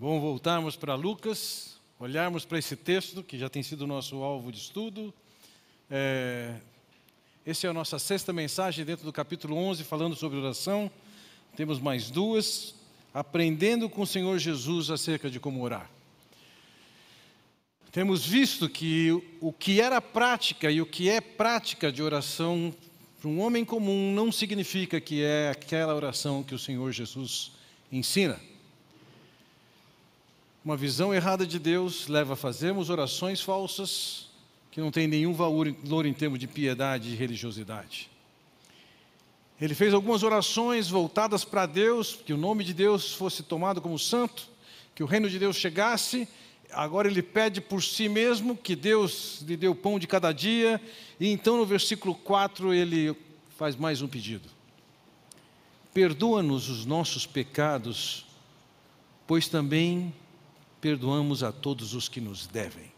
Bom voltarmos para Lucas, olharmos para esse texto que já tem sido nosso alvo de estudo. É, essa é a nossa sexta mensagem dentro do capítulo 11, falando sobre oração. Temos mais duas, aprendendo com o Senhor Jesus acerca de como orar. Temos visto que o que era prática e o que é prática de oração para um homem comum não significa que é aquela oração que o Senhor Jesus ensina. Uma visão errada de Deus leva a fazermos orações falsas que não têm nenhum valor em termos de piedade e religiosidade. Ele fez algumas orações voltadas para Deus, que o nome de Deus fosse tomado como santo, que o reino de Deus chegasse. Agora ele pede por si mesmo que Deus lhe dê o pão de cada dia. E então no versículo 4 ele faz mais um pedido. Perdoa-nos os nossos pecados, pois também perdoamos a todos os que nos devem.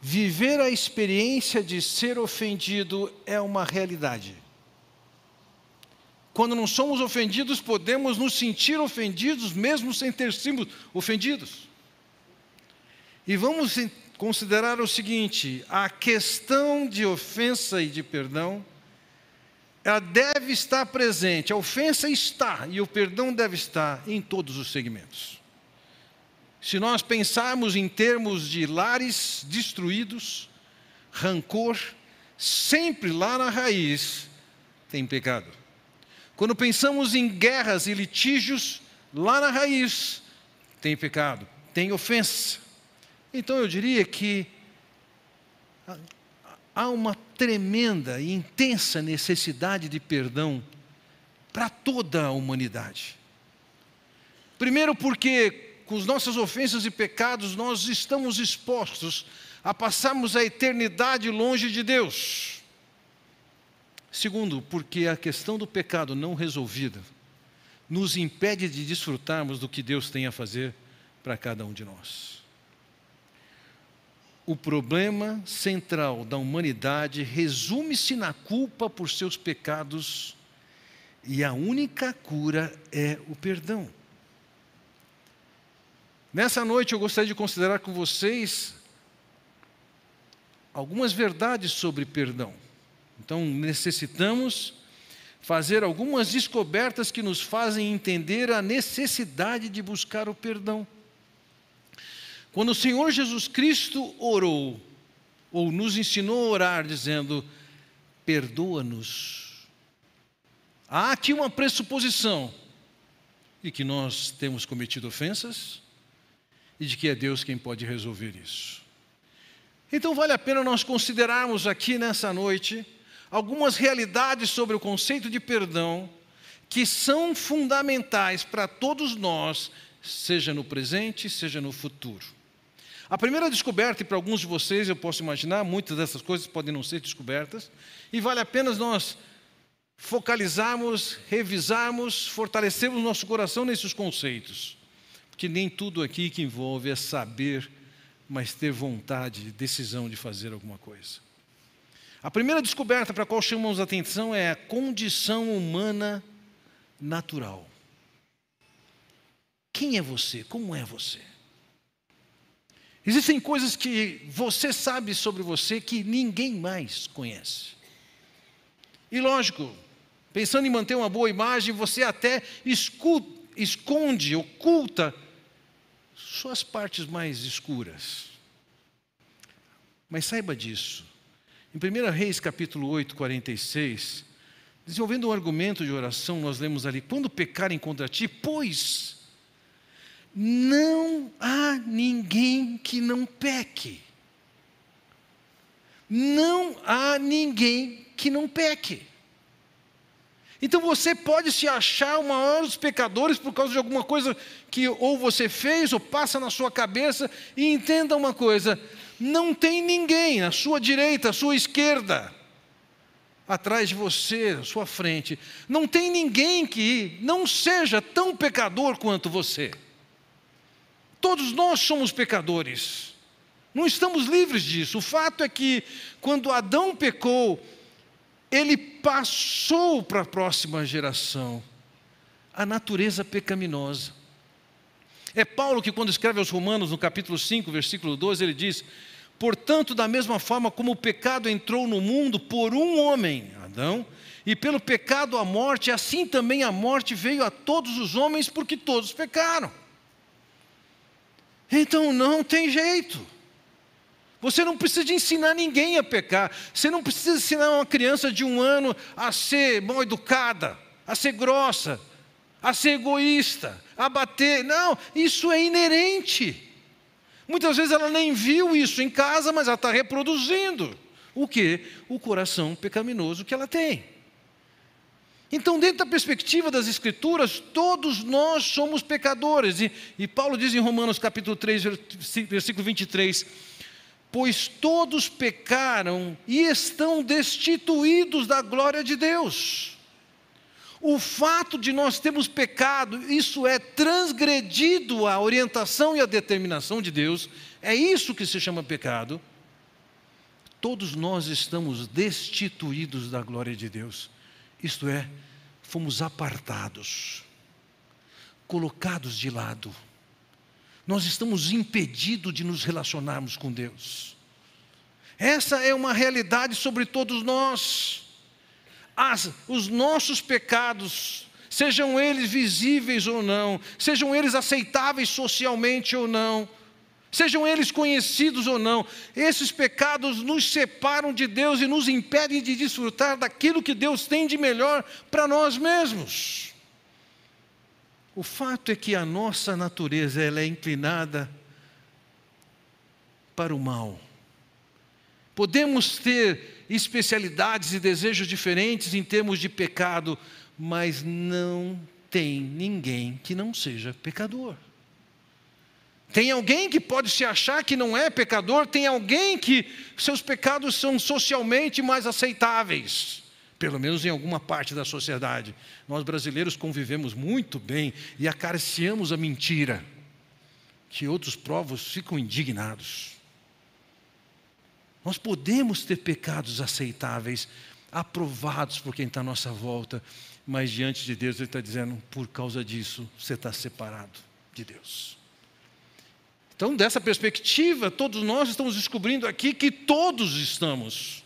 Viver a experiência de ser ofendido é uma realidade. Quando não somos ofendidos, podemos nos sentir ofendidos, mesmo sem ter sido ofendidos. E vamos considerar o seguinte: a questão de ofensa e de perdão, ela deve estar presente. A ofensa está e o perdão deve estar em todos os segmentos. Se nós pensarmos em termos de lares destruídos, rancor, sempre lá na raiz tem pecado. Quando pensamos em guerras e litígios, lá na raiz tem pecado, tem ofensa. Então eu diria que há uma tremenda e intensa necessidade de perdão para toda a humanidade. Primeiro, porque com as nossas ofensas e pecados, nós estamos expostos a passarmos a eternidade longe de Deus. Segundo, porque a questão do pecado não resolvida nos impede de desfrutarmos do que Deus tem a fazer para cada um de nós. O problema central da humanidade resume-se na culpa por seus pecados, e a única cura é o perdão. Nessa noite eu gostaria de considerar com vocês algumas verdades sobre perdão. Então necessitamos fazer algumas descobertas que nos fazem entender a necessidade de buscar o perdão. Quando o Senhor Jesus Cristo orou, ou nos ensinou a orar, dizendo: perdoa-nos. Há aqui uma pressuposição de que nós temos cometido ofensas, e de que é Deus quem pode resolver isso. Então vale a pena nós considerarmos aqui nessa noite algumas realidades sobre o conceito de perdão que são fundamentais para todos nós, seja no presente, seja no futuro. A primeira descoberta, e para alguns de vocês eu posso imaginar, muitas dessas coisas podem não ser descobertas, e vale a pena nós focalizarmos, revisarmos, fortalecermos nosso coração nesses conceitos que nem tudo aqui que envolve é saber, mas ter vontade, decisão de fazer alguma coisa. A primeira descoberta para a qual chamamos a atenção é a condição humana natural. Quem é você? Como é você? Existem coisas que você sabe sobre você que ninguém mais conhece. E lógico, pensando em manter uma boa imagem, você até escuta, esconde, oculta suas partes mais escuras. Mas saiba disso. Em 1 Reis capítulo 8, 46, desenvolvendo um argumento de oração, nós lemos ali: quando pecarem contra ti, pois não há ninguém que não peque. Não há ninguém que não peque. Então você pode se achar o maior dos pecadores por causa de alguma coisa que ou você fez ou passa na sua cabeça, e entenda uma coisa: não tem ninguém à sua direita, à sua esquerda, atrás de você, à sua frente, não tem ninguém que não seja tão pecador quanto você. Todos nós somos pecadores, não estamos livres disso. O fato é que, quando Adão pecou, ele passou para a próxima geração a natureza pecaminosa. É Paulo que, quando escreve aos Romanos, no capítulo 5, versículo 12, ele diz: Portanto, da mesma forma como o pecado entrou no mundo por um homem, Adão, e pelo pecado a morte, assim também a morte veio a todos os homens, porque todos pecaram. Então não tem jeito. Você não precisa de ensinar ninguém a pecar. Você não precisa ensinar uma criança de um ano a ser mal educada, a ser grossa, a ser egoísta, a bater. Não, isso é inerente. Muitas vezes ela nem viu isso em casa, mas ela está reproduzindo. O que? O coração pecaminoso que ela tem. Então, dentro da perspectiva das Escrituras, todos nós somos pecadores. E, e Paulo diz em Romanos capítulo 3, versículo 23 pois todos pecaram e estão destituídos da glória de Deus. O fato de nós termos pecado, isso é transgredido a orientação e a determinação de Deus, é isso que se chama pecado. Todos nós estamos destituídos da glória de Deus, isto é, fomos apartados, colocados de lado nós estamos impedidos de nos relacionarmos com Deus. Essa é uma realidade sobre todos nós. As, os nossos pecados, sejam eles visíveis ou não, sejam eles aceitáveis socialmente ou não, sejam eles conhecidos ou não, esses pecados nos separam de Deus e nos impedem de desfrutar daquilo que Deus tem de melhor para nós mesmos. O fato é que a nossa natureza ela é inclinada para o mal. Podemos ter especialidades e desejos diferentes em termos de pecado, mas não tem ninguém que não seja pecador. Tem alguém que pode se achar que não é pecador, tem alguém que seus pecados são socialmente mais aceitáveis pelo menos em alguma parte da sociedade. Nós brasileiros convivemos muito bem e acariciamos a mentira, que outros povos ficam indignados. Nós podemos ter pecados aceitáveis, aprovados por quem está à nossa volta, mas diante de Deus Ele está dizendo: por causa disso você está separado de Deus. Então, dessa perspectiva, todos nós estamos descobrindo aqui que todos estamos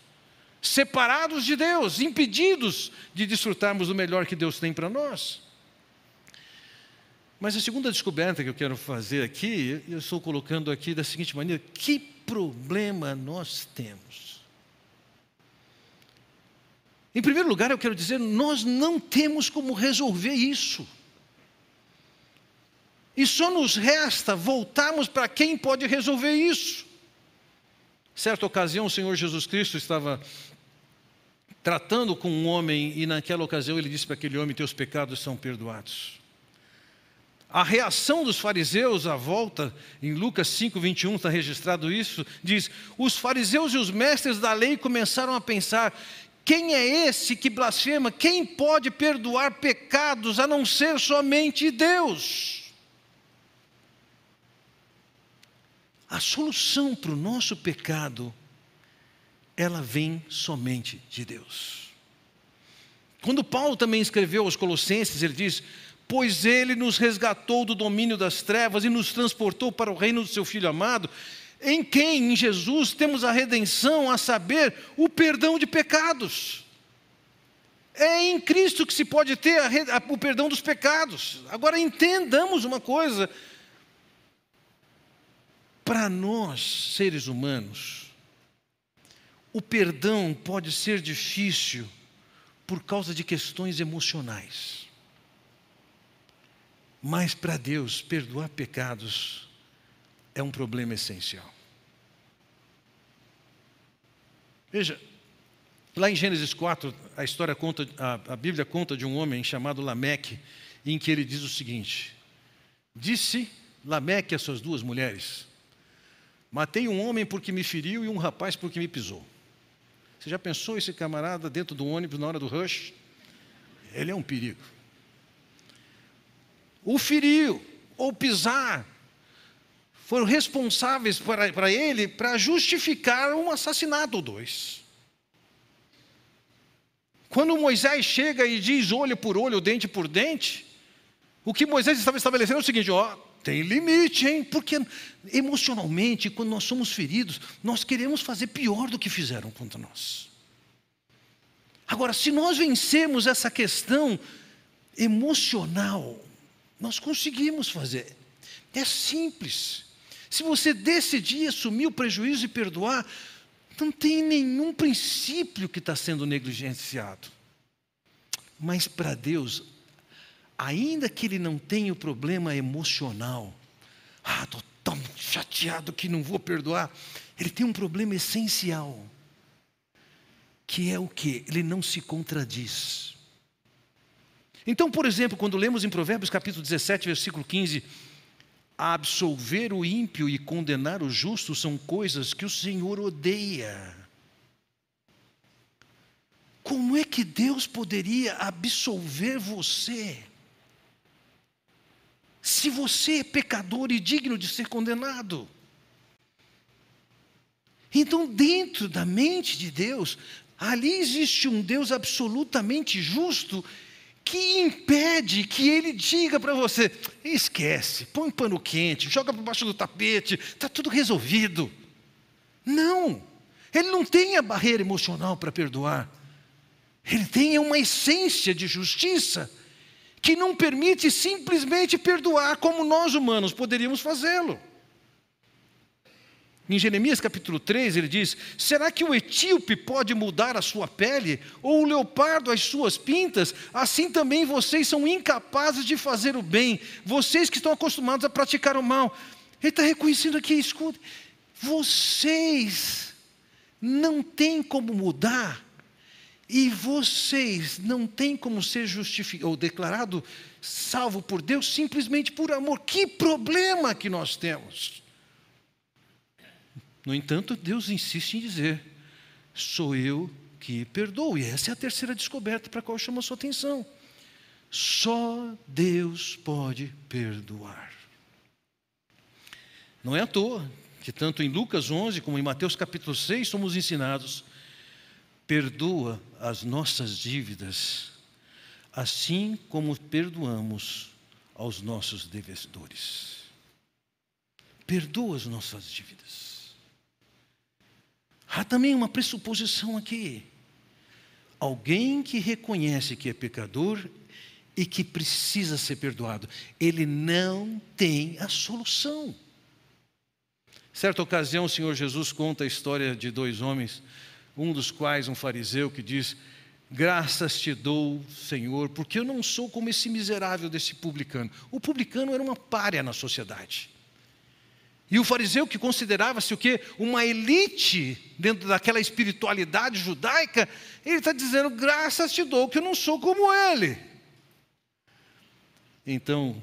separados de Deus, impedidos de desfrutarmos do melhor que Deus tem para nós. Mas a segunda descoberta que eu quero fazer aqui, eu estou colocando aqui da seguinte maneira: que problema nós temos? Em primeiro lugar, eu quero dizer, nós não temos como resolver isso. E só nos resta voltarmos para quem pode resolver isso. Certa ocasião, o Senhor Jesus Cristo estava tratando com um homem, e naquela ocasião ele disse para aquele homem: Teus pecados são perdoados. A reação dos fariseus à volta, em Lucas 5, 21 está registrado isso, diz: Os fariseus e os mestres da lei começaram a pensar: quem é esse que blasfema? Quem pode perdoar pecados a não ser somente Deus? A solução para o nosso pecado ela vem somente de Deus. Quando Paulo também escreveu aos Colossenses, ele diz: Pois ele nos resgatou do domínio das trevas e nos transportou para o reino do seu Filho amado, em quem, em Jesus, temos a redenção, a saber, o perdão de pecados. É em Cristo que se pode ter a, a, o perdão dos pecados. Agora entendamos uma coisa: para nós, seres humanos, o perdão pode ser difícil por causa de questões emocionais. Mas para Deus, perdoar pecados é um problema essencial. Veja, lá em Gênesis 4, a história conta, a, a Bíblia conta de um homem chamado Lameque, em que ele diz o seguinte: Disse Lameque às suas duas mulheres: Matei um homem porque me feriu e um rapaz porque me pisou. Você já pensou esse camarada dentro do ônibus na hora do rush? Ele é um perigo. O feriu ou pisar foram responsáveis para, para ele para justificar um assassinato ou dois. Quando Moisés chega e diz olho por olho, dente por dente, O que Moisés estava estabelecendo é o seguinte: ó, tem limite, hein? Porque emocionalmente, quando nós somos feridos, nós queremos fazer pior do que fizeram contra nós. Agora, se nós vencermos essa questão emocional, nós conseguimos fazer. É simples. Se você decidir assumir o prejuízo e perdoar, não tem nenhum princípio que está sendo negligenciado. Mas para Deus, ainda que ele não tenha o problema emocional, ah, estou tão chateado que não vou perdoar, ele tem um problema essencial, que é o que? Ele não se contradiz. Então, por exemplo, quando lemos em Provérbios capítulo 17, versículo 15, absolver o ímpio e condenar o justo são coisas que o Senhor odeia. Como é que Deus poderia absolver você? Se você é pecador e digno de ser condenado. Então, dentro da mente de Deus, ali existe um Deus absolutamente justo que impede que ele diga para você: esquece, põe pano quente, joga por baixo do tapete, está tudo resolvido. Não, ele não tem a barreira emocional para perdoar. Ele tem uma essência de justiça que não permite simplesmente perdoar como nós humanos poderíamos fazê-lo. Em Jeremias capítulo 3, ele diz: Será que o etíope pode mudar a sua pele, ou o leopardo as suas pintas? Assim também vocês são incapazes de fazer o bem, vocês que estão acostumados a praticar o mal. Ele está reconhecendo aqui, escuta, vocês não têm como mudar, e vocês não têm como ser justificado ou declarado salvo por Deus simplesmente por amor. Que problema que nós temos! No entanto, Deus insiste em dizer: sou eu que perdoo. E essa é a terceira descoberta para a qual chama a sua atenção. Só Deus pode perdoar. Não é à toa que, tanto em Lucas 11 como em Mateus capítulo 6, somos ensinados: perdoa as nossas dívidas, assim como perdoamos aos nossos devedores. Perdoa as nossas dívidas. Há também uma pressuposição aqui. Alguém que reconhece que é pecador e que precisa ser perdoado, ele não tem a solução. Certa ocasião, o Senhor Jesus conta a história de dois homens, um dos quais um fariseu que diz: Graças te dou, Senhor, porque eu não sou como esse miserável desse publicano. O publicano era uma párea na sociedade. E o fariseu que considerava-se o quê? Uma elite dentro daquela espiritualidade judaica, ele está dizendo, graças te dou que eu não sou como ele. Então,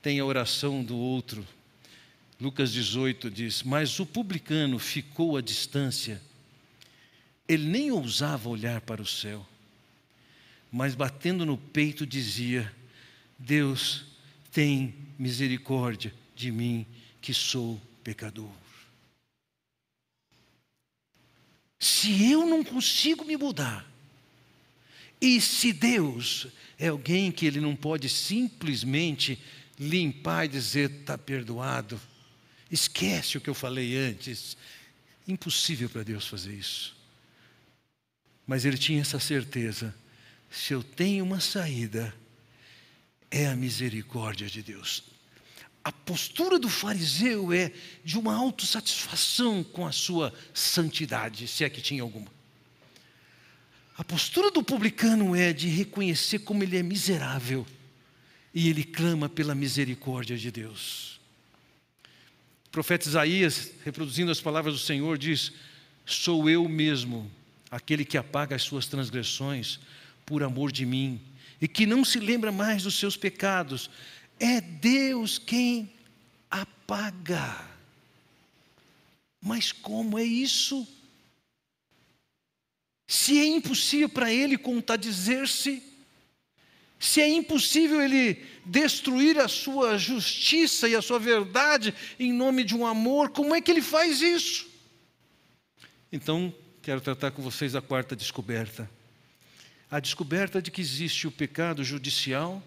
tem a oração do outro. Lucas 18 diz: Mas o publicano ficou à distância, ele nem ousava olhar para o céu, mas batendo no peito dizia: Deus tem misericórdia de mim que sou pecador. Se eu não consigo me mudar, e se Deus é alguém que Ele não pode simplesmente limpar e dizer está perdoado, esquece o que eu falei antes, impossível para Deus fazer isso. Mas ele tinha essa certeza: se eu tenho uma saída, é a misericórdia de Deus a postura do fariseu é de uma autossatisfação com a sua santidade, se é que tinha alguma. A postura do publicano é de reconhecer como ele é miserável e ele clama pela misericórdia de Deus. O profeta Isaías, reproduzindo as palavras do Senhor, diz: Sou eu mesmo, aquele que apaga as suas transgressões por amor de mim, e que não se lembra mais dos seus pecados é Deus quem apaga. Mas como é isso? Se é impossível para Ele contradizer-se, se é impossível Ele destruir a sua justiça e a sua verdade em nome de um amor, como é que Ele faz isso? Então, quero tratar com vocês a quarta descoberta. A descoberta de que existe o pecado judicial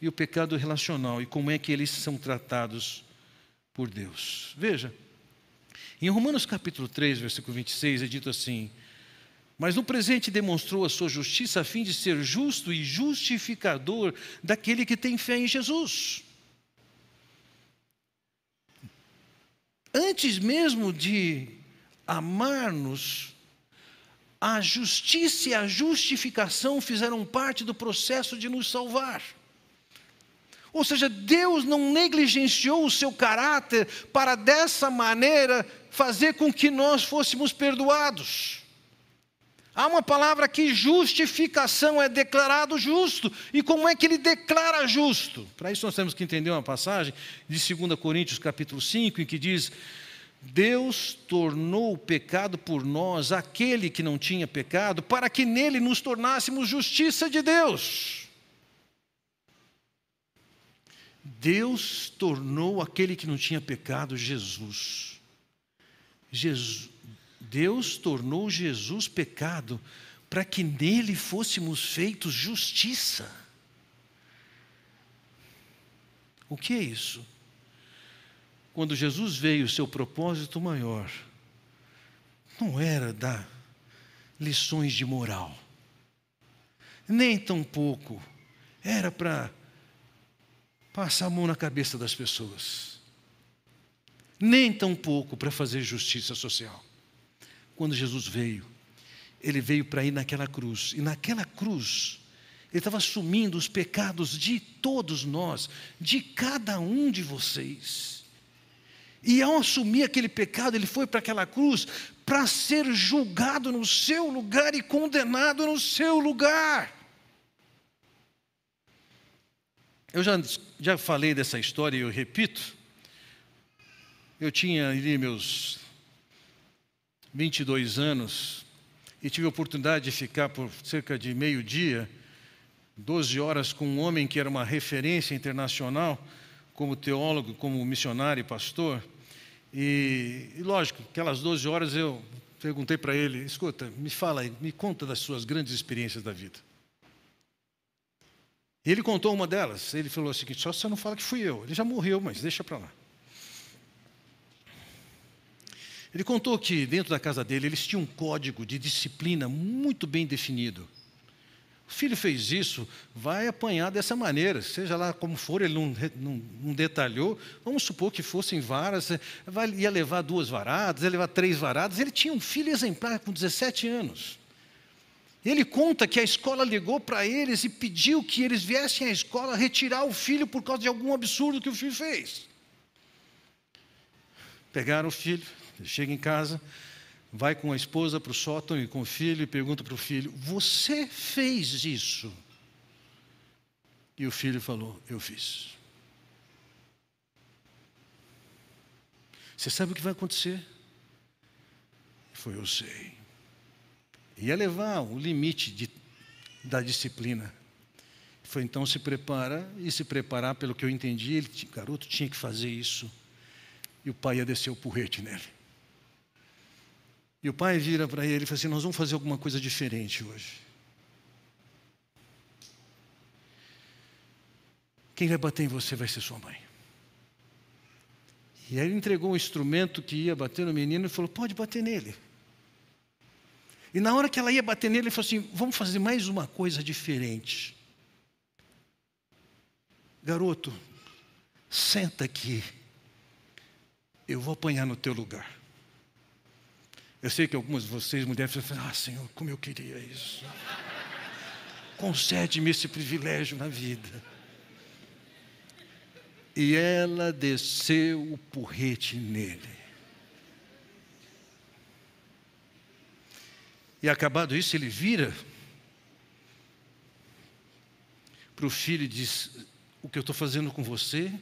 e o pecado relacional e como é que eles são tratados por Deus. Veja, em Romanos capítulo 3, versículo 26, é dito assim: Mas no presente demonstrou a sua justiça a fim de ser justo e justificador daquele que tem fé em Jesus. Antes mesmo de amar-nos, a justiça e a justificação fizeram parte do processo de nos salvar. Ou seja, Deus não negligenciou o seu caráter para dessa maneira fazer com que nós fôssemos perdoados. Há uma palavra aqui, justificação, é declarado justo. E como é que ele declara justo? Para isso nós temos que entender uma passagem de 2 Coríntios capítulo 5, em que diz: Deus tornou o pecado por nós aquele que não tinha pecado, para que nele nos tornássemos justiça de Deus. Deus tornou aquele que não tinha pecado Jesus. Jesus Deus tornou Jesus pecado para que nele fôssemos feitos justiça. O que é isso? Quando Jesus veio, seu propósito maior não era dar lições de moral, nem tampouco era para passar a mão na cabeça das pessoas, nem tampouco para fazer justiça social. Quando Jesus veio, ele veio para ir naquela cruz, e naquela cruz, ele estava assumindo os pecados de todos nós, de cada um de vocês. E ao assumir aquele pecado, ele foi para aquela cruz para ser julgado no seu lugar e condenado no seu lugar. Eu já, já falei dessa história e eu repito. Eu tinha ali meus 22 anos e tive a oportunidade de ficar por cerca de meio dia, 12 horas, com um homem que era uma referência internacional, como teólogo, como missionário e pastor. E, e lógico, aquelas 12 horas eu perguntei para ele: escuta, me fala aí, me conta das suas grandes experiências da vida. E ele contou uma delas. Ele falou o seguinte: só você não fala que fui eu. Ele já morreu, mas deixa para lá. Ele contou que dentro da casa dele eles tinham um código de disciplina muito bem definido. O filho fez isso, vai apanhar dessa maneira, seja lá como for, ele não, não, não detalhou. Vamos supor que fossem varas, ia levar duas varadas, ia levar três varadas. Ele tinha um filho exemplar com 17 anos. Ele conta que a escola ligou para eles e pediu que eles viessem à escola retirar o filho por causa de algum absurdo que o filho fez. Pegaram o filho, chega em casa, vai com a esposa para o sótão e com o filho e pergunta para o filho: Você fez isso? E o filho falou: Eu fiz. Você sabe o que vai acontecer? Foi, eu sei. Ia levar o limite de, da disciplina. Foi então se prepara e se preparar, pelo que eu entendi, ele, garoto tinha que fazer isso. E o pai ia descer o porrete nele. E o pai vira para ele e fala assim: Nós vamos fazer alguma coisa diferente hoje. Quem vai bater em você vai ser sua mãe. E aí ele entregou um instrumento que ia bater no menino e falou: Pode bater nele. E na hora que ela ia bater nele, ele falou assim: Vamos fazer mais uma coisa diferente. Garoto, senta aqui. Eu vou apanhar no teu lugar. Eu sei que algumas de vocês, mulheres, falam, ah, Senhor, como eu queria isso. Concede-me esse privilégio na vida. E ela desceu o porrete nele. E acabado isso, ele vira para o filho e diz: O que eu estou fazendo com você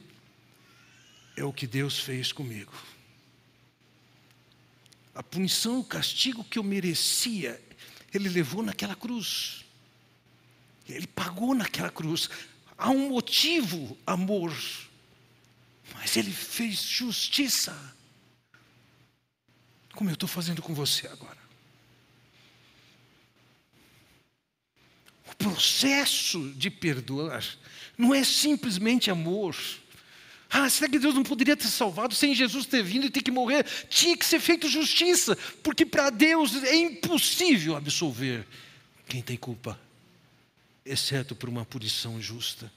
é o que Deus fez comigo a punição, o castigo que eu merecia, ele levou naquela cruz. Ele pagou naquela cruz. Há um motivo, amor, mas ele fez justiça. Como eu estou fazendo com você agora. O processo de perdoar não é simplesmente amor. Ah, será que Deus não poderia ter salvado sem Jesus ter vindo e ter que morrer? Tinha que ser feito justiça, porque para Deus é impossível absolver quem tem culpa, exceto por uma punição justa.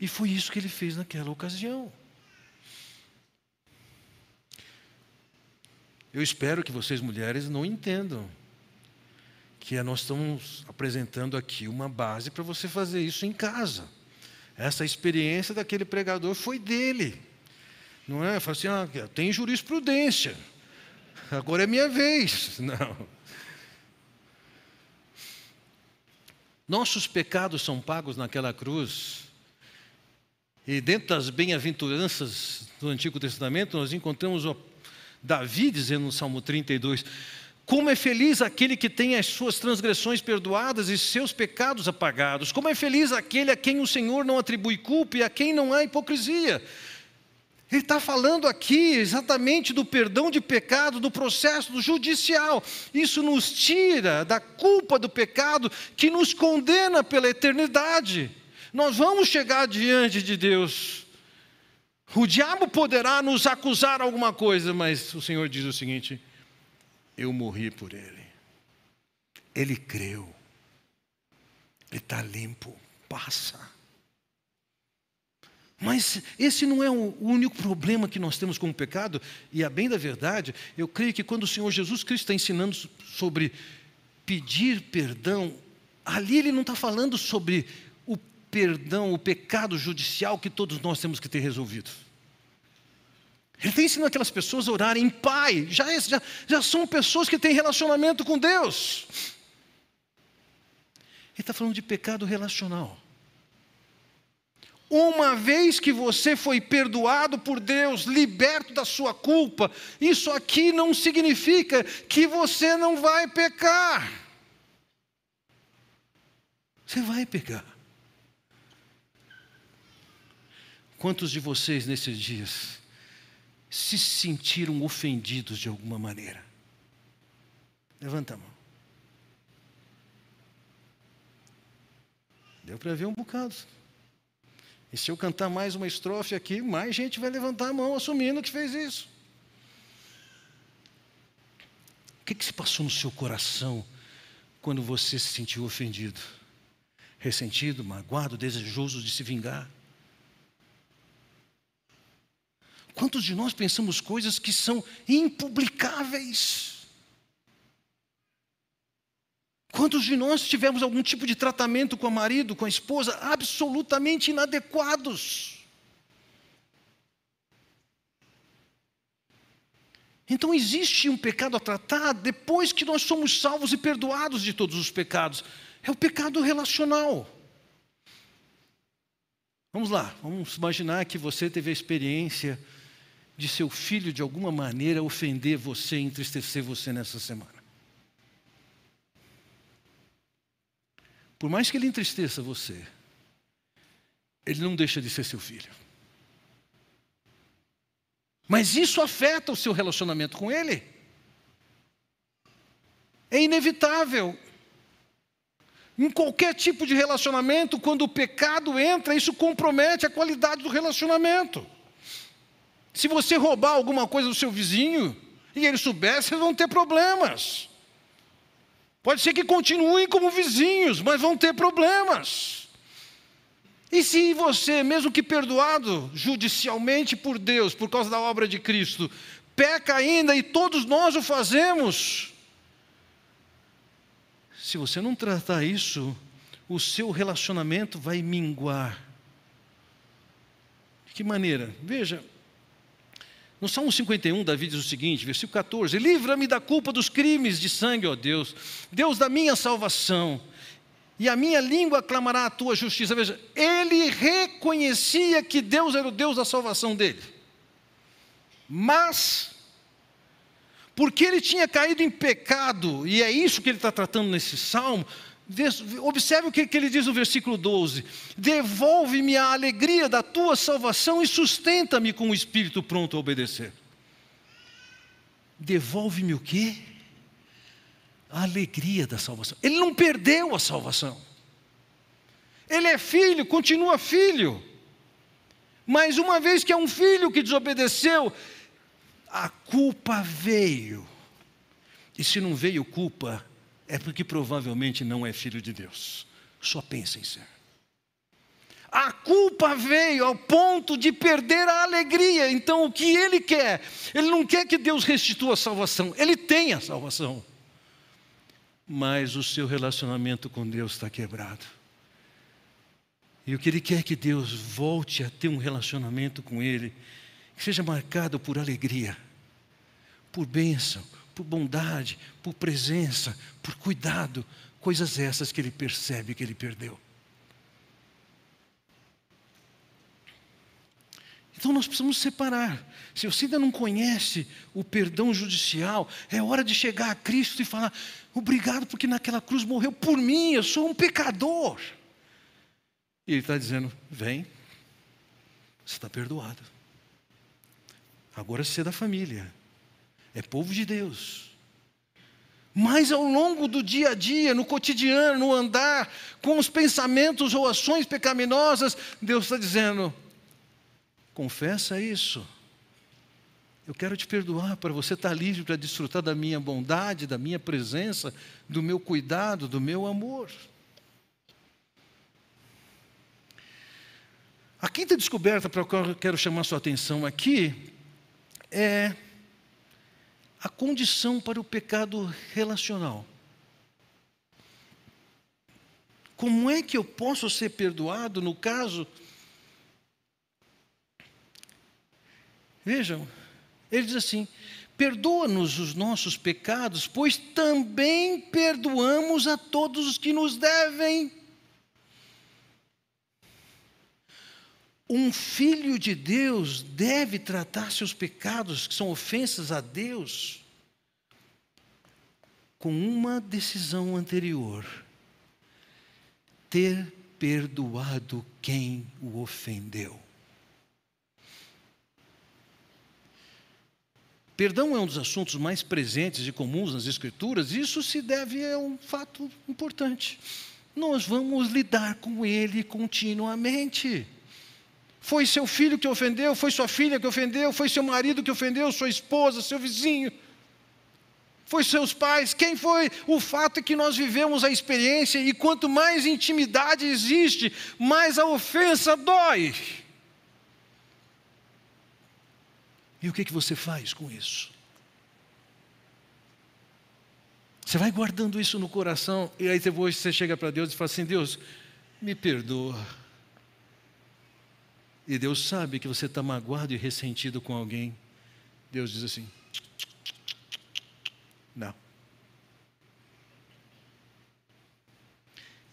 E foi isso que ele fez naquela ocasião. Eu espero que vocês, mulheres, não entendam que nós estamos apresentando aqui uma base para você fazer isso em casa. Essa experiência daquele pregador foi dele. Não é? Fala assim, ah, tem jurisprudência. Agora é minha vez. Não. Nossos pecados são pagos naquela cruz. E dentro das bem-aventuranças do Antigo Testamento, nós encontramos Davi dizendo no Salmo 32: como é feliz aquele que tem as suas transgressões perdoadas e seus pecados apagados. Como é feliz aquele a quem o Senhor não atribui culpa e a quem não há hipocrisia. Ele está falando aqui exatamente do perdão de pecado, do processo do judicial. Isso nos tira da culpa do pecado que nos condena pela eternidade. Nós vamos chegar diante de Deus. O diabo poderá nos acusar alguma coisa, mas o Senhor diz o seguinte: eu morri por ele. Ele creu. Ele está limpo. Passa. Mas esse não é o único problema que nós temos com o pecado, e a bem da verdade, eu creio que quando o Senhor Jesus Cristo está ensinando sobre pedir perdão, ali ele não está falando sobre o perdão, o pecado judicial que todos nós temos que ter resolvido. Ele está ensinando aquelas pessoas a orarem em pai. Já, já, já são pessoas que têm relacionamento com Deus. Ele está falando de pecado relacional. Uma vez que você foi perdoado por Deus, liberto da sua culpa, isso aqui não significa que você não vai pecar. Você vai pecar. Quantos de vocês nesses dias se sentiram ofendidos de alguma maneira? Levanta a mão. Deu para ver um bocado. E se eu cantar mais uma estrofe aqui, mais gente vai levantar a mão assumindo que fez isso. O que, que se passou no seu coração quando você se sentiu ofendido? Ressentido, magoado, desejoso de se vingar? Quantos de nós pensamos coisas que são impublicáveis? Quantos de nós tivemos algum tipo de tratamento com o marido, com a esposa, absolutamente inadequados? Então existe um pecado a tratar depois que nós somos salvos e perdoados de todos os pecados. É o pecado relacional. Vamos lá, vamos imaginar que você teve a experiência de seu filho, de alguma maneira, ofender você, entristecer você nessa semana. Por mais que ele entristeça você, ele não deixa de ser seu filho. Mas isso afeta o seu relacionamento com ele. É inevitável. Em qualquer tipo de relacionamento, quando o pecado entra, isso compromete a qualidade do relacionamento. Se você roubar alguma coisa do seu vizinho e ele souber, vocês vão ter problemas. Pode ser que continuem como vizinhos, mas vão ter problemas. E se você, mesmo que perdoado judicialmente por Deus, por causa da obra de Cristo, peca ainda e todos nós o fazemos, se você não tratar isso, o seu relacionamento vai minguar. De que maneira? Veja, no Salmo 51, Davi diz o seguinte, versículo 14: Livra-me da culpa dos crimes de sangue, ó Deus, Deus da minha salvação, e a minha língua clamará a tua justiça. Veja, ele reconhecia que Deus era o Deus da salvação dele, mas, porque ele tinha caído em pecado, e é isso que ele está tratando nesse salmo, Observe o que, ele diz no versículo 12: Devolve-me a alegria da tua salvação e sustenta-me com o espírito pronto a obedecer. Devolve-me o quê? A alegria da salvação. Ele não perdeu a salvação. Ele é filho, continua filho. Mas uma vez que é um filho que desobedeceu, a culpa veio. E se não veio culpa, é porque provavelmente não é filho de Deus. Só pensa em ser. A culpa veio ao ponto de perder a alegria. Então, o que ele quer? Ele não quer que Deus restitua a salvação, ele tem a salvação. Mas o seu relacionamento com Deus está quebrado. E o que ele quer é que Deus volte a ter um relacionamento com Ele, que seja marcado por alegria, por bênção, por bondade, por presença, por cuidado, coisas essas que ele percebe que ele perdeu. Então nós precisamos separar. Se você ainda não conhece o perdão judicial, é hora de chegar a Cristo e falar: obrigado porque naquela cruz morreu por mim, eu sou um pecador. E ele está dizendo: vem, você está perdoado. Agora você é da família, é povo de Deus. Mas ao longo do dia a dia, no cotidiano, no andar, com os pensamentos ou ações pecaminosas, Deus está dizendo: confessa isso. Eu quero te perdoar para você estar livre para desfrutar da minha bondade, da minha presença, do meu cuidado, do meu amor. A quinta descoberta para a qual eu quero chamar sua atenção aqui é a condição para o pecado relacional. Como é que eu posso ser perdoado no caso? Vejam, ele diz assim: perdoa-nos os nossos pecados, pois também perdoamos a todos os que nos devem. Um filho de Deus deve tratar seus pecados, que são ofensas a Deus, com uma decisão anterior: ter perdoado quem o ofendeu. Perdão é um dos assuntos mais presentes e comuns nas Escrituras, e isso se deve a um fato importante. Nós vamos lidar com ele continuamente. Foi seu filho que ofendeu, foi sua filha que ofendeu, foi seu marido que ofendeu, sua esposa, seu vizinho, foi seus pais. Quem foi? O fato é que nós vivemos a experiência e quanto mais intimidade existe, mais a ofensa dói. E o que, que você faz com isso? Você vai guardando isso no coração e aí depois você chega para Deus e fala assim: Deus, me perdoa e Deus sabe que você está magoado e ressentido com alguém, Deus diz assim: não.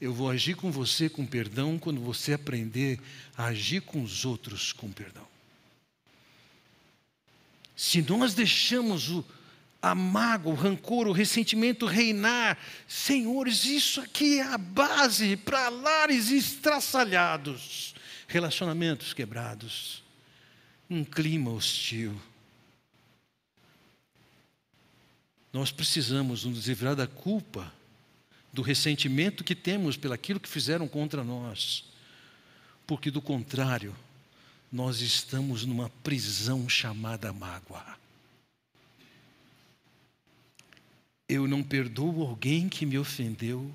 Eu vou agir com você com perdão quando você aprender a agir com os outros com perdão. Se nós deixamos o, a mágoa, o rancor, o ressentimento reinar, senhores, isso aqui é a base para lares estraçalhados relacionamentos quebrados, um clima hostil. Nós precisamos nos livrar da culpa, do ressentimento que temos pelaquilo que fizeram contra nós, porque do contrário, nós estamos numa prisão chamada mágoa. Eu não perdoo alguém que me ofendeu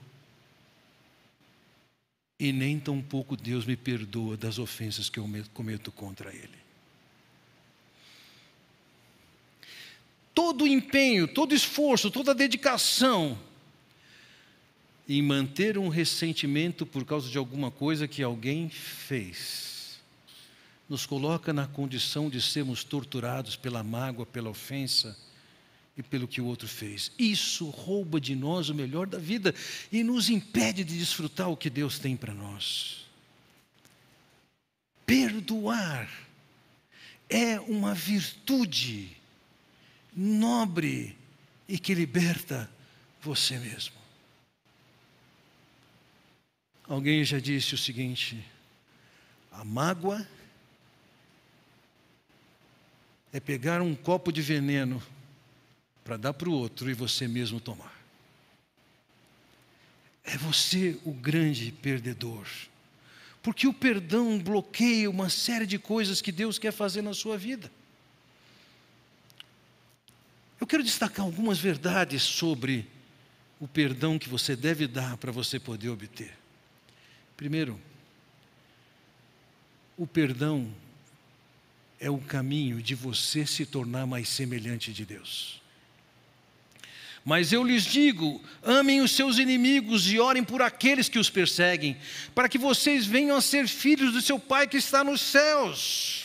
e nem tampouco Deus me perdoa das ofensas que eu cometo contra Ele. Todo empenho, todo esforço, toda dedicação em manter um ressentimento por causa de alguma coisa que alguém fez, nos coloca na condição de sermos torturados pela mágoa, pela ofensa e pelo que o outro fez. Isso rouba de nós o melhor da vida e nos impede de desfrutar o que Deus tem para nós. Perdoar é uma virtude nobre e que liberta você mesmo. Alguém já disse o seguinte: a mágoa é pegar um copo de veneno para dar para o outro e você mesmo tomar. É você o grande perdedor. Porque o perdão bloqueia uma série de coisas que Deus quer fazer na sua vida. Eu quero destacar algumas verdades sobre o perdão que você deve dar para você poder obter. Primeiro, o perdão é o caminho de você se tornar mais semelhante de Deus. Mas eu lhes digo: amem os seus inimigos e orem por aqueles que os perseguem, para que vocês venham a ser filhos do seu Pai que está nos céus.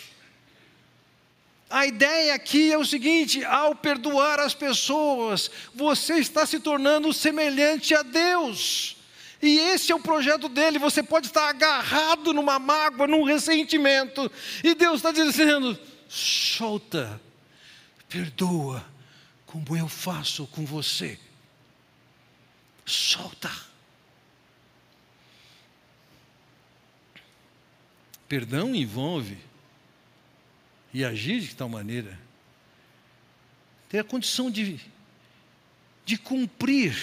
A ideia aqui é o seguinte: ao perdoar as pessoas, você está se tornando semelhante a Deus. E esse é o projeto dele. Você pode estar agarrado numa mágoa, num ressentimento, e Deus está dizendo: solta, perdoa como eu faço com você. Solta. Perdão envolve e agir de tal maneira ter a condição de, de cumprir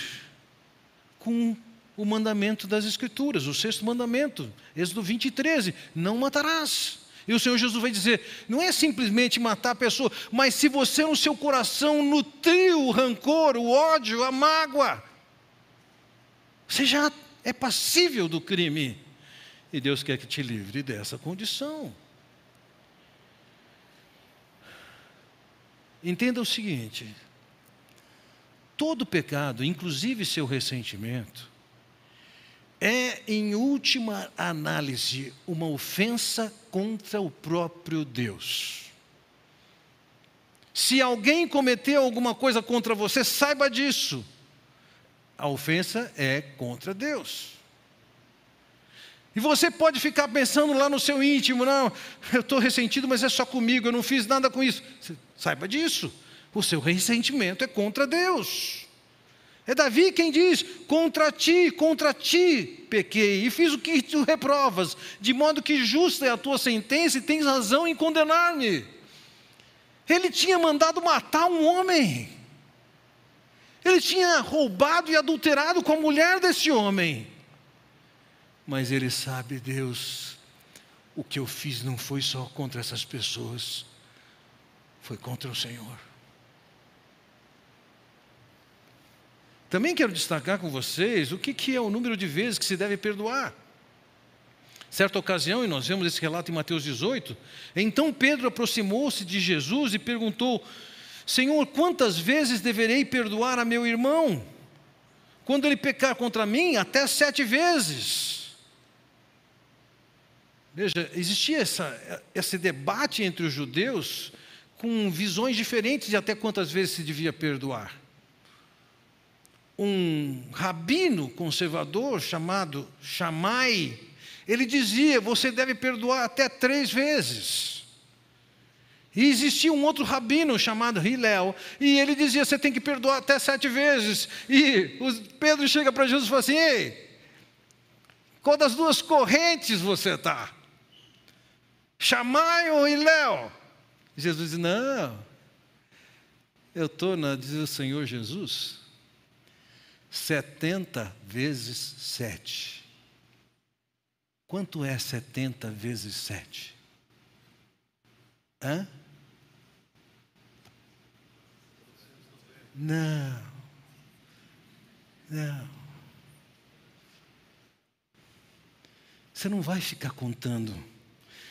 com o mandamento das Escrituras, o sexto mandamento, Êxodo 20 e 13: não matarás. E o Senhor Jesus vai dizer: não é simplesmente matar a pessoa, mas se você no seu coração nutriu o rancor, o ódio, a mágoa, você já é passível do crime. E Deus quer que te livre dessa condição. Entenda o seguinte: todo pecado, inclusive seu ressentimento, é, em última análise, uma ofensa contra o próprio Deus. Se alguém cometeu alguma coisa contra você, saiba disso. A ofensa é contra Deus. E você pode ficar pensando lá no seu íntimo, não, eu estou ressentido, mas é só comigo, eu não fiz nada com isso. Saiba disso. O seu ressentimento é contra Deus. É Davi quem diz: Contra ti, contra ti pequei, e fiz o que tu reprovas, de modo que justa é a tua sentença e tens razão em condenar-me. Ele tinha mandado matar um homem, ele tinha roubado e adulterado com a mulher desse homem, mas ele sabe, Deus, o que eu fiz não foi só contra essas pessoas, foi contra o Senhor. Também quero destacar com vocês o que, que é o número de vezes que se deve perdoar. Certa ocasião, e nós vemos esse relato em Mateus 18, então Pedro aproximou-se de Jesus e perguntou: Senhor, quantas vezes deverei perdoar a meu irmão? Quando ele pecar contra mim, até sete vezes. Veja, existia essa, esse debate entre os judeus com visões diferentes de até quantas vezes se devia perdoar um rabino conservador chamado Shammai, ele dizia: você deve perdoar até três vezes. E existia um outro rabino chamado Hillel, e ele dizia: você tem que perdoar até sete vezes. E Pedro chega para Jesus e fala assim: ei, qual das duas correntes você está? Shammai ou Hillel? Jesus diz: não, eu estou na, diz o Senhor Jesus, 70 vezes 7. Quanto é 70 vezes 7? Hã? Não. Não. Você não vai ficar contando.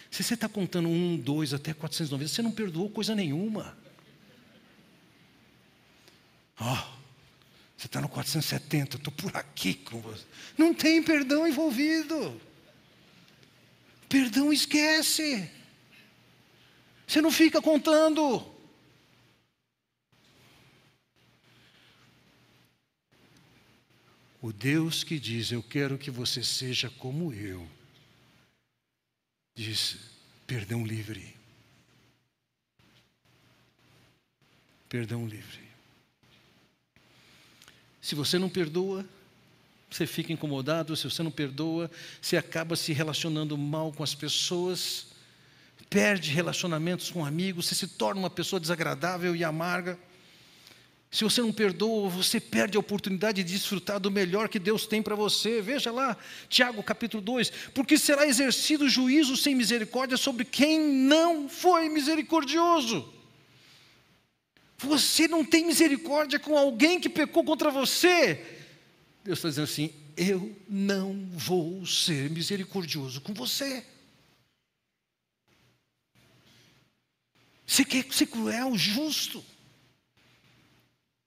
Se você está contando um, dois, até 490, você não perdoou coisa nenhuma. Ó. Oh. Você está no 470, estou por aqui com você. Não tem perdão envolvido. Perdão esquece. Você não fica contando. O Deus que diz: Eu quero que você seja como eu, diz: perdão livre. Perdão livre. Se você não perdoa, você fica incomodado, se você não perdoa, você acaba se relacionando mal com as pessoas, perde relacionamentos com amigos, você se torna uma pessoa desagradável e amarga. Se você não perdoa, você perde a oportunidade de desfrutar do melhor que Deus tem para você. Veja lá, Tiago capítulo 2: Porque será exercido juízo sem misericórdia sobre quem não foi misericordioso. Você não tem misericórdia com alguém que pecou contra você. Deus está dizendo assim: Eu não vou ser misericordioso com você. Você quer ser cruel, justo.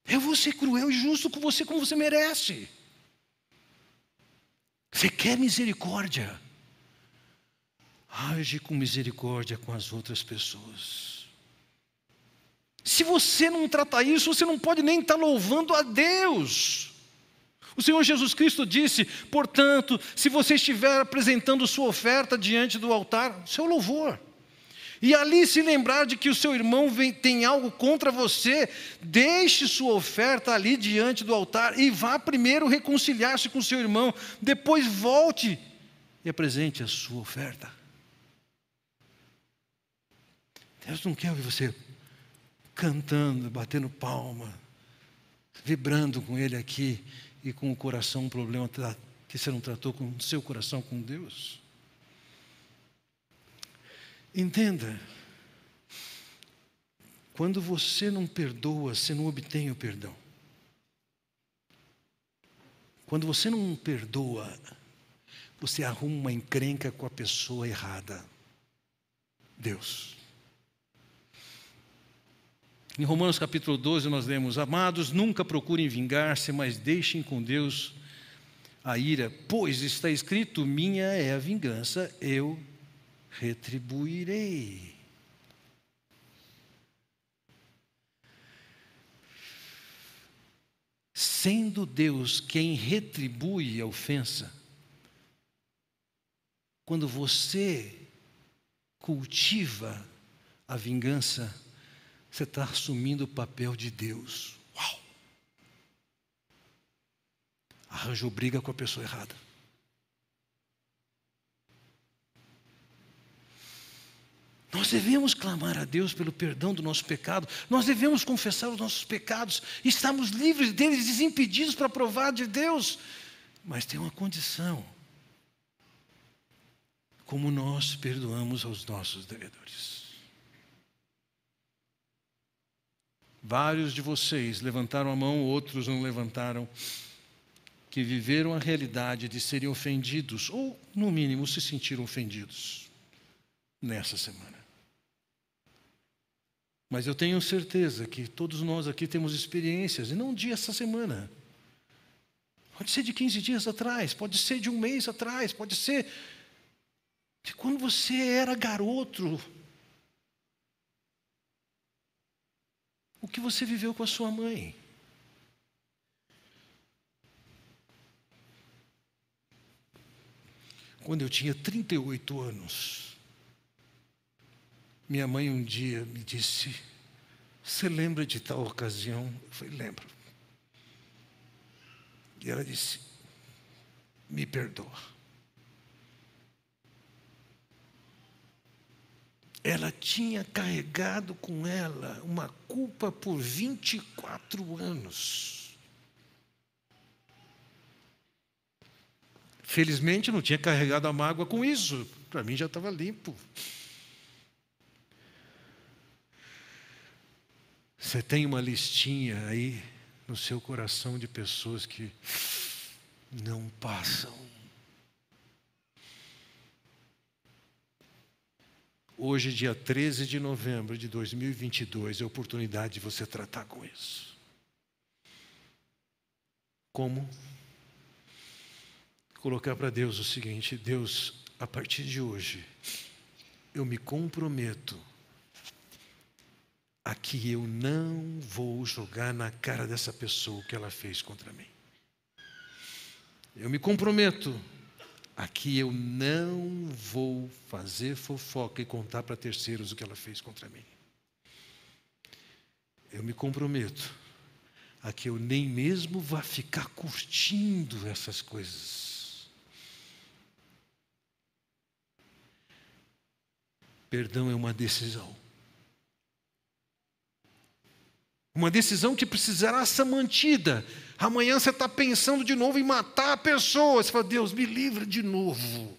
Eu vou ser cruel e justo com você como você merece. Você quer misericórdia? Age com misericórdia com as outras pessoas. Se você não tratar isso, você não pode nem estar louvando a Deus. O Senhor Jesus Cristo disse: portanto, se você estiver apresentando sua oferta diante do altar, seu louvor e ali se lembrar de que o seu irmão vem, tem algo contra você, deixe sua oferta ali diante do altar e vá primeiro reconciliar-se com seu irmão, depois volte e apresente a sua oferta. Deus não quer ouvir você cantando, batendo palma, vibrando com Ele aqui e com o coração um problema que você não tratou com o seu coração com Deus. Entenda, quando você não perdoa, você não obtém o perdão. Quando você não perdoa, você arruma uma encrenca com a pessoa errada. Deus. Em Romanos capítulo 12 nós lemos: Amados, nunca procurem vingar-se, mas deixem com Deus a ira, pois está escrito: Minha é a vingança, eu retribuirei. Sendo Deus quem retribui a ofensa, quando você cultiva a vingança, você está assumindo o papel de Deus. Uau! Arranjou briga com a pessoa errada. Nós devemos clamar a Deus pelo perdão do nosso pecado, nós devemos confessar os nossos pecados, estamos livres deles, desimpedidos para provar de Deus. Mas tem uma condição: como nós perdoamos aos nossos devedores. Vários de vocês levantaram a mão, outros não levantaram, que viveram a realidade de serem ofendidos, ou, no mínimo, se sentiram ofendidos nessa semana. Mas eu tenho certeza que todos nós aqui temos experiências, e não de essa semana. Pode ser de 15 dias atrás, pode ser de um mês atrás, pode ser de quando você era garoto. O que você viveu com a sua mãe? Quando eu tinha 38 anos, minha mãe um dia me disse: Você lembra de tal ocasião? Eu falei: Lembro. E ela disse: Me perdoa. Ela tinha carregado com ela uma culpa por 24 anos. Felizmente não tinha carregado a mágoa com isso, para mim já estava limpo. Você tem uma listinha aí no seu coração de pessoas que não passam. Hoje, dia 13 de novembro de 2022, é a oportunidade de você tratar com isso. Como? Colocar para Deus o seguinte: Deus, a partir de hoje, eu me comprometo aqui eu não vou jogar na cara dessa pessoa o que ela fez contra mim. Eu me comprometo, aqui eu não vou fazer fofoca e contar para terceiros o que ela fez contra mim. Eu me comprometo, aqui eu nem mesmo vou ficar curtindo essas coisas. Perdão é uma decisão. Uma decisão que precisará ser mantida. Amanhã você está pensando de novo em matar a pessoa. Você fala, Deus, me livra de novo.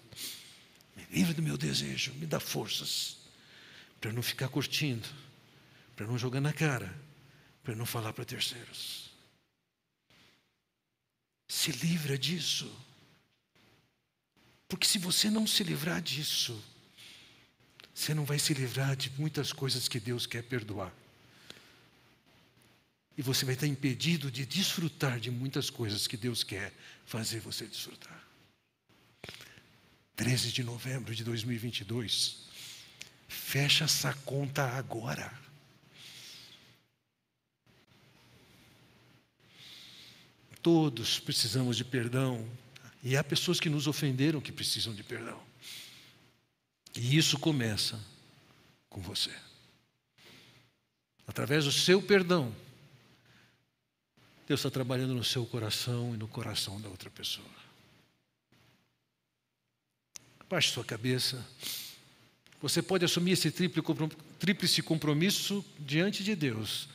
Me livra do meu desejo, me dá forças. Para não ficar curtindo, para não jogar na cara, para não falar para terceiros. Se livra disso. Porque se você não se livrar disso, você não vai se livrar de muitas coisas que Deus quer perdoar. E você vai estar impedido de desfrutar de muitas coisas que Deus quer fazer você desfrutar. 13 de novembro de 2022. Fecha essa conta agora. Todos precisamos de perdão. E há pessoas que nos ofenderam que precisam de perdão. E isso começa com você. Através do seu perdão, Deus está trabalhando no seu coração e no coração da outra pessoa. Baixe sua cabeça. Você pode assumir esse tríplice compromisso diante de Deus,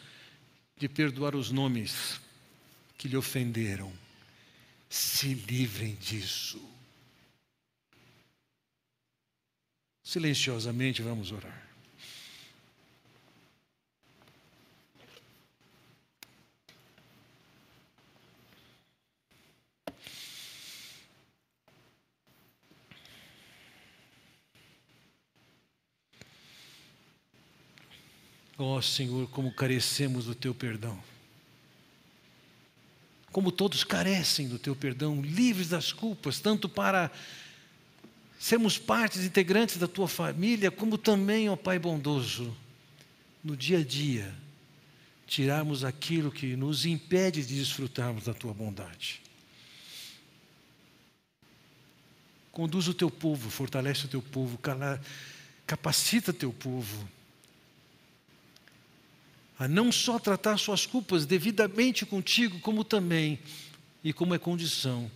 de perdoar os nomes que lhe ofenderam. Se livrem disso. Silenciosamente vamos orar. Ó oh, Senhor, como carecemos do teu perdão. Como todos carecem do teu perdão, livres das culpas, tanto para sermos partes integrantes da tua família, como também, ó oh Pai bondoso, no dia a dia, tirarmos aquilo que nos impede de desfrutarmos da tua bondade. Conduz o teu povo, fortalece o teu povo, capacita o teu povo a não só tratar suas culpas devidamente contigo, como também, e como é condição,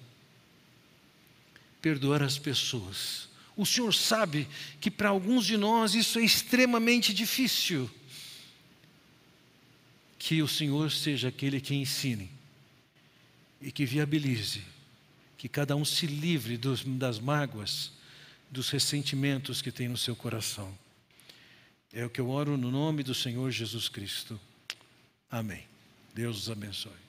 perdoar as pessoas. O Senhor sabe que para alguns de nós isso é extremamente difícil. Que o Senhor seja aquele que ensine e que viabilize, que cada um se livre dos, das mágoas, dos ressentimentos que tem no seu coração. É o que eu oro no nome do Senhor Jesus Cristo. Amém. Deus os abençoe.